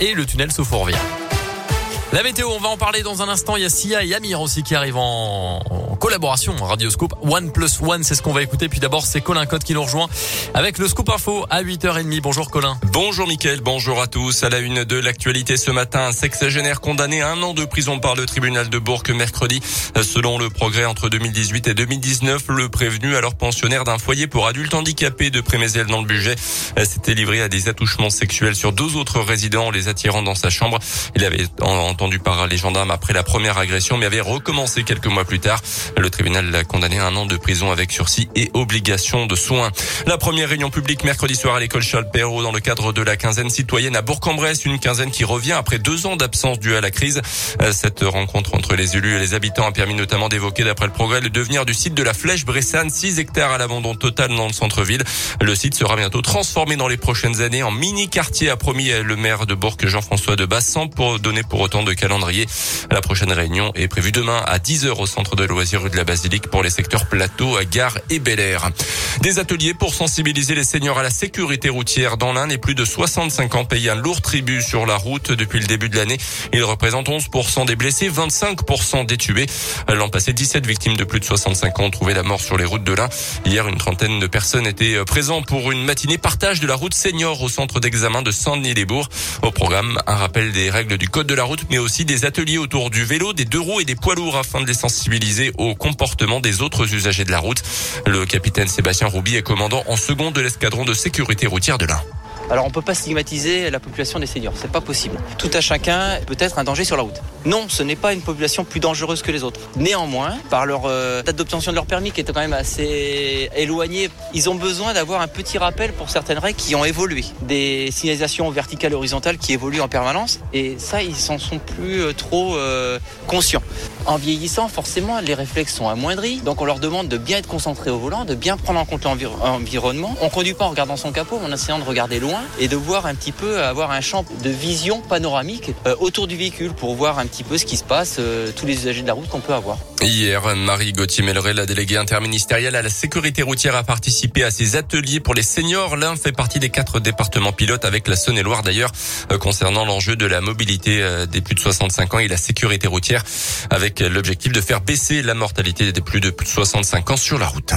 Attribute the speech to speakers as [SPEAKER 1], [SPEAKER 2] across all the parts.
[SPEAKER 1] et le tunnel sous Fourvière. La météo, on va en parler dans un instant. Il y a Sia et Amir aussi qui arrivent en, collaboration en Radioscope. One plus one, c'est ce qu'on va écouter. Puis d'abord, c'est Colin Cotte qui nous rejoint avec le Scoop Info à 8h30. Bonjour Colin.
[SPEAKER 2] Bonjour Mickaël, bonjour à tous. À la une de l'actualité ce matin, un sexagénaire condamné à un an de prison par le tribunal de Bourg mercredi. Selon le progrès entre 2018 et 2019, le prévenu, alors pensionnaire d'un foyer pour adultes handicapés de Prémézel dans le budget, s'était livré à des attouchements sexuels sur deux autres résidents, les attirant dans sa chambre. Il avait entendu par les gendarmes après la première agression, mais avait recommencé quelques mois plus tard. Le tribunal l'a condamné à un an de prison avec sursis et obligation de soins. La première réunion publique mercredi soir à l'école Charles Perrault dans le cadre de la quinzaine citoyenne à Bourg-en-Bresse, une quinzaine qui revient après deux ans d'absence due à la crise. Cette rencontre entre les élus et les habitants a permis notamment d'évoquer, d'après le progrès, le devenir du site de la Flèche Bressane, 6 hectares à l'abandon total dans le centre-ville. Le site sera bientôt transformé dans les prochaines années en mini-quartier, a promis le maire de Bourg, Jean-François de Bassan, pour donner pour autant de calendrier. La prochaine réunion est prévue demain à 10h au centre de loisirs rue de la Basilique pour les secteurs plateau, gare et Bel Air. Des ateliers pour sensibiliser les seniors à la sécurité routière dans l'Ain et plus de 65 ans payent un lourd tribut sur la route depuis le début de l'année. Ils représentent 11% des blessés, 25% des tués. L'an passé, 17 victimes de plus de 65 ans ont trouvé la mort sur les routes de l'Ain. Hier, une trentaine de personnes étaient présentes pour une matinée partage de la route senior au centre d'examen de Saint-Denis-les-Bourgs. Au programme, un rappel des règles du code de la route, aussi des ateliers autour du vélo, des deux roues et des poids lourds afin de les sensibiliser au comportement des autres usagers de la route. Le capitaine Sébastien Rouby est commandant en second de l'escadron de sécurité routière de l'Ain.
[SPEAKER 3] Alors on peut pas stigmatiser la population des seniors, c'est pas possible. Tout à chacun peut être un danger sur la route. Non, ce n'est pas une population plus dangereuse que les autres. Néanmoins, par leur euh, date d'obtention de leur permis qui est quand même assez éloignée, ils ont besoin d'avoir un petit rappel pour certaines règles qui ont évolué. Des signalisations verticales horizontales qui évoluent en permanence et ça, ils s'en sont plus euh, trop euh, conscients. En vieillissant, forcément, les réflexes sont amoindris. Donc on leur demande de bien être concentrés au volant, de bien prendre en compte l'environnement. On conduit pas en regardant son capot, mais en essayant de regarder loin et de voir un petit peu, avoir un champ de vision panoramique euh, autour du véhicule pour voir un petit peu ce qui se passe, euh, tous les usagers de la route qu'on peut avoir.
[SPEAKER 2] Hier, Marie Gauthier-Melleret, la déléguée interministérielle à la sécurité routière, a participé à ces ateliers pour les seniors. L'un fait partie des quatre départements pilotes avec la Saône-et-Loire d'ailleurs, euh, concernant l'enjeu de la mobilité des plus de 65 ans et la sécurité routière, avec l'objectif de faire baisser la mortalité des plus de 65 ans sur la route.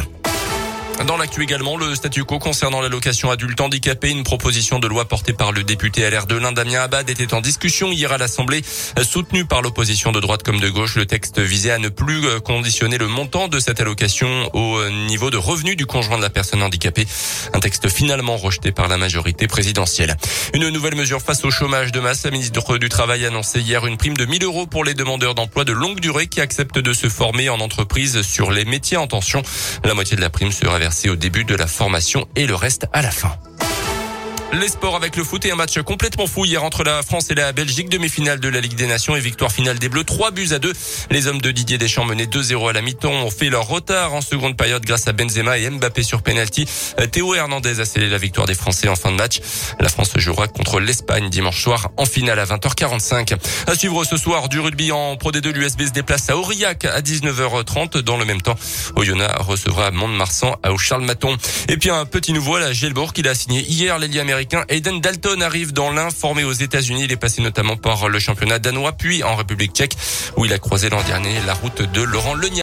[SPEAKER 2] Dans l'actu également, le statu quo concernant l'allocation adulte handicapé, une proposition de loi portée par le député LR de l'Inde, Damien Abad, était en discussion hier à l'Assemblée, soutenue par l'opposition de droite comme de gauche. Le texte visait à ne plus euh, conditionner le montant de cette allocation au euh, niveau de revenu du conjoint de la personne handicapée. Un texte finalement rejeté par la majorité présidentielle. Une nouvelle mesure face au chômage de masse. La ministre du Travail a annoncé hier une prime de 1000 euros pour les demandeurs d'emploi de longue durée qui acceptent de se former en entreprise sur les métiers en tension. La moitié de la prime sera versée au début de la formation et le reste à la fin. Les sports avec le foot et un match complètement fou hier entre la France et la Belgique, demi-finale de la Ligue des Nations et victoire finale des Bleus, 3 buts à 2. Les hommes de Didier Deschamps menés 2-0 à la mi-temps ont fait leur retard en seconde période grâce à Benzema et Mbappé sur penalty. Théo Hernandez a scellé la victoire des Français en fin de match. La France jouera contre l'Espagne dimanche soir en finale à 20h45. À suivre ce soir du rugby en Pro D2, l'USB se déplace à Aurillac à 19h30. Dans le même temps, Oyonnax recevra Mont-de-Marsan à Charles Maton. Et puis un petit nouveau à la Gelbourg qu'il a signé hier l'ailier Aiden Dalton arrive dans l'un, formé aux États-Unis. Il est passé notamment par le championnat danois, puis en République tchèque, où il a croisé l'an dernier la route de Laurent Lenier.